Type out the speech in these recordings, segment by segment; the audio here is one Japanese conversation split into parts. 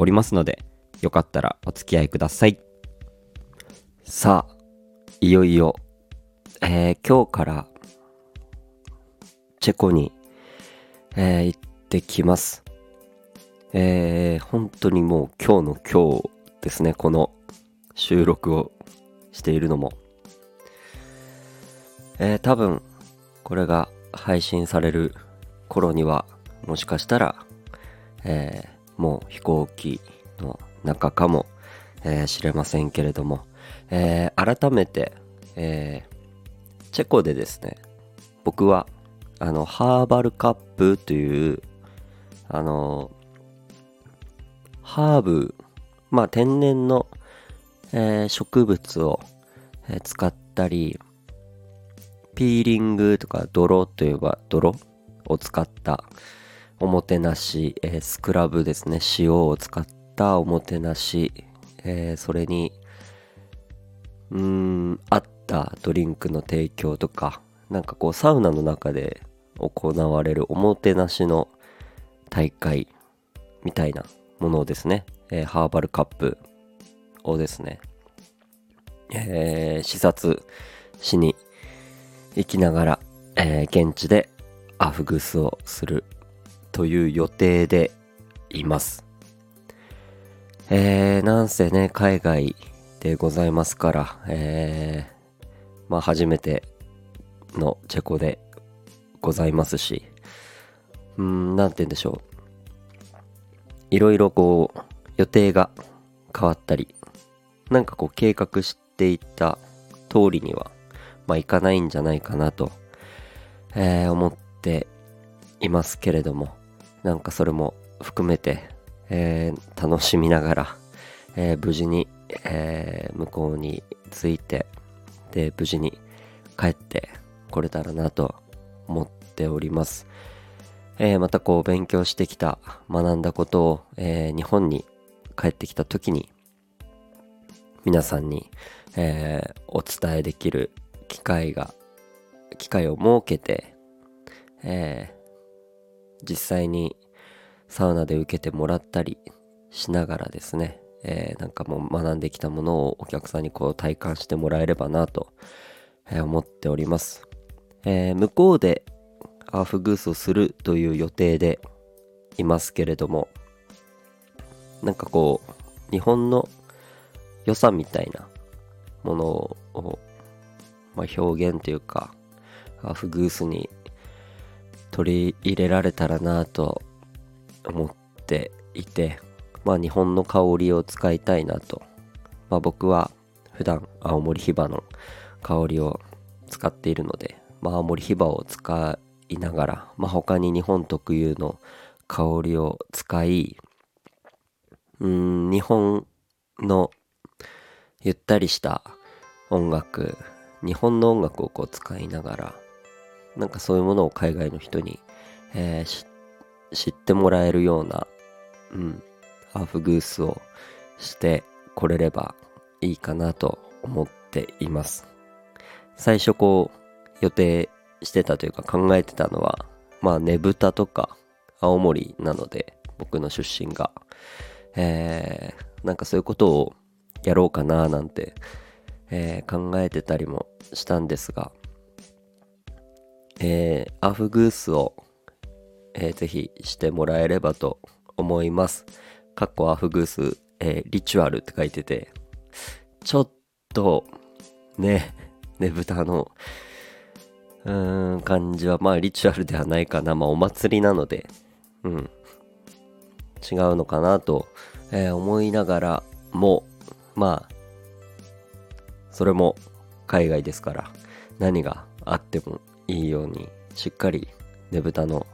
おりますのでよかったらお付き合いください。さあいよいよ、えー今日からチェコに、えー行ってきます。えー本当にもう今日の今日ですね。この収録をしているのも。えー多分これが配信される頃にはもしかしたら、えーもう飛行機の中かもえー知れませんけれども、えー改めて、えーチェコでですね僕はあのハーバルカップというあのハーブまあ天然の、え植物を、え使ったりピーリングとか泥といえば泥を使ったおもてなし、えースクラブですね。塩を使ったおもてなし、えーそれにうーん合ったドリンクの提供とかなんかこうサウナの中で行われるおもてなしの大会みたいなものをですね、えーハーバルカップをですね、えー視察しに行きながら、えー現地でアフグスをするという予定でいます。えー、なんせね、海外でございますから、えー、まあ初めてのチェコでございますし、うん、なんて言うんでしょう。いろいろこう、予定が変わったり、なんかこう計画していた通りには、まあいかないんじゃないかなと、えー思っていますけれども、なんかそれも含めて、えー楽しみながら、えー無事に、えー向こうに着いて、で、無事に帰ってこれたらなと思っております。えまたこう勉強してきた、学んだことを、え日本に帰ってきた時に、皆さんに、えお伝えできる機会が、機会を設けて、えー実際にサウナで受けてもらったりしながらですね、えーなんかもう学んできたものをお客さんにこう体感してもらえればなと、え思っております。えー向こうでアーフグースをするという予定でいますけれども、なんかこう、日本の良さみたいなものを、まあ、表現というか、アーフグースに取り入れられたらなと思っていて、まあ日本の香りを使いたいなと。まあ僕は普段青森ヒバの香りを使っているので、まあ青森ヒバを使いながら、まあ他に日本特有の香りを使い、うん、日本のゆったりした音楽、日本の音楽をこう使いながら、なんかそういうものを海外の人に、えー知ってもらえるような、うん、ハーフグースをしてこれればいいかなと思っています。最初こう予定してたというか考えてたのは、まあねぶたとか青森なので僕の出身が、えーなんかそういうことをやろうかななんて、えー考えてたりもしたんですが、えーアフグースを、えーぜひしてもらえればと思います。かっこアフグース、えーリチュアルって書いてて、ちょっと、ね、ねぶたの、うーん、感じは、まあリチュアルではないかな。まあお祭りなので、うん、違うのかなと、えー思いながらも、まあ、それも海外ですから、何があってもいいように、しっかりねぶたの、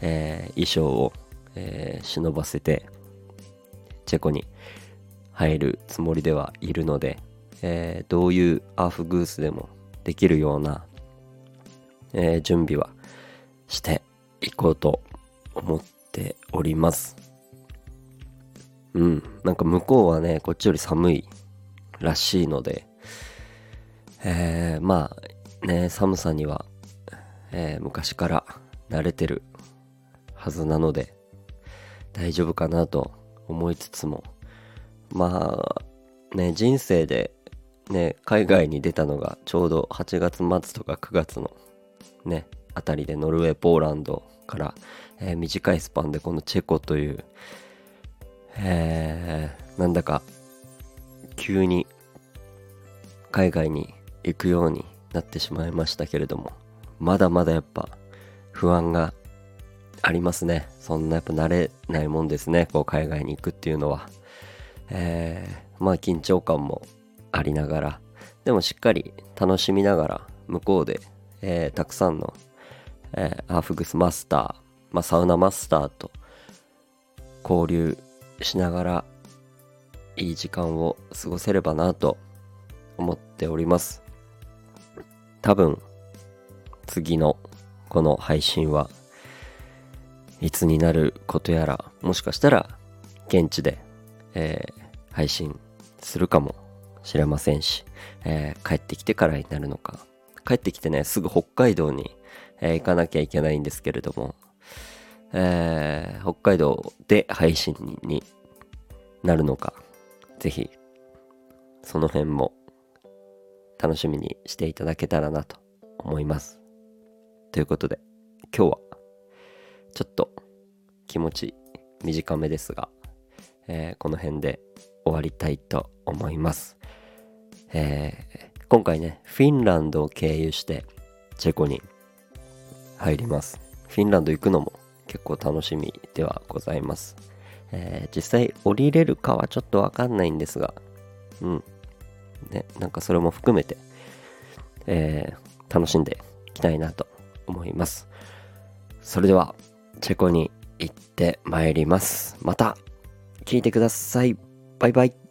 えー衣装を、えー忍ばせてチェコに入るつもりではいるので、えー、どういうアーフグースでもできるような、えー、準備はしていこうと思っております。うん。なんか向こうはね、こっちより寒いらしいので、えー、まあね、寒さには、えー、昔から慣れてるはずなので、大丈夫かなと思いつつも、まあ、ね、人生でね、海外に出たのがちょうど8月末とか9月のね、あたりでノルウェー、ポーランドから、えー、短いスパンでこのチェコという、えー、なんだか急に海外に行くようになってしまいましたけれども、まだまだやっぱ不安がありますね。そんなやっぱ慣れないもんですね。こう海外に行くっていうのは。えー、まあ緊張感もありながら、でもしっかり楽しみながら向こうで、えー、たくさんの、えー、アーフグスマスター、まあ、サウナマスターと交流しながらいい時間を過ごせればなと思っております。多分次のこの配信はいつになることやらもしかしたら現地で、えー、配信するかもしれませんし、えー、帰ってきてからになるのか。帰ってきてねすぐ北海道に、えー、行かなきゃいけないんですけれども、え北海道で配信になるのか。ぜひその辺も楽しみにしていただけたらなと思います。ということで今日はちょっと気持ち短めですが、えー、この辺で終わりたいと思います。えー、今回ね、フィンランドを経由してチェコに入ります。フィンランド行くのも結構楽しみではございます。えー、実際降りれるかはちょっとわかんないんですが、うん。ね、なんかそれも含めて、えー、楽しんでいきたいなと思います。それでは、チェコに行ってまいります。また聞いてください。バイバイ。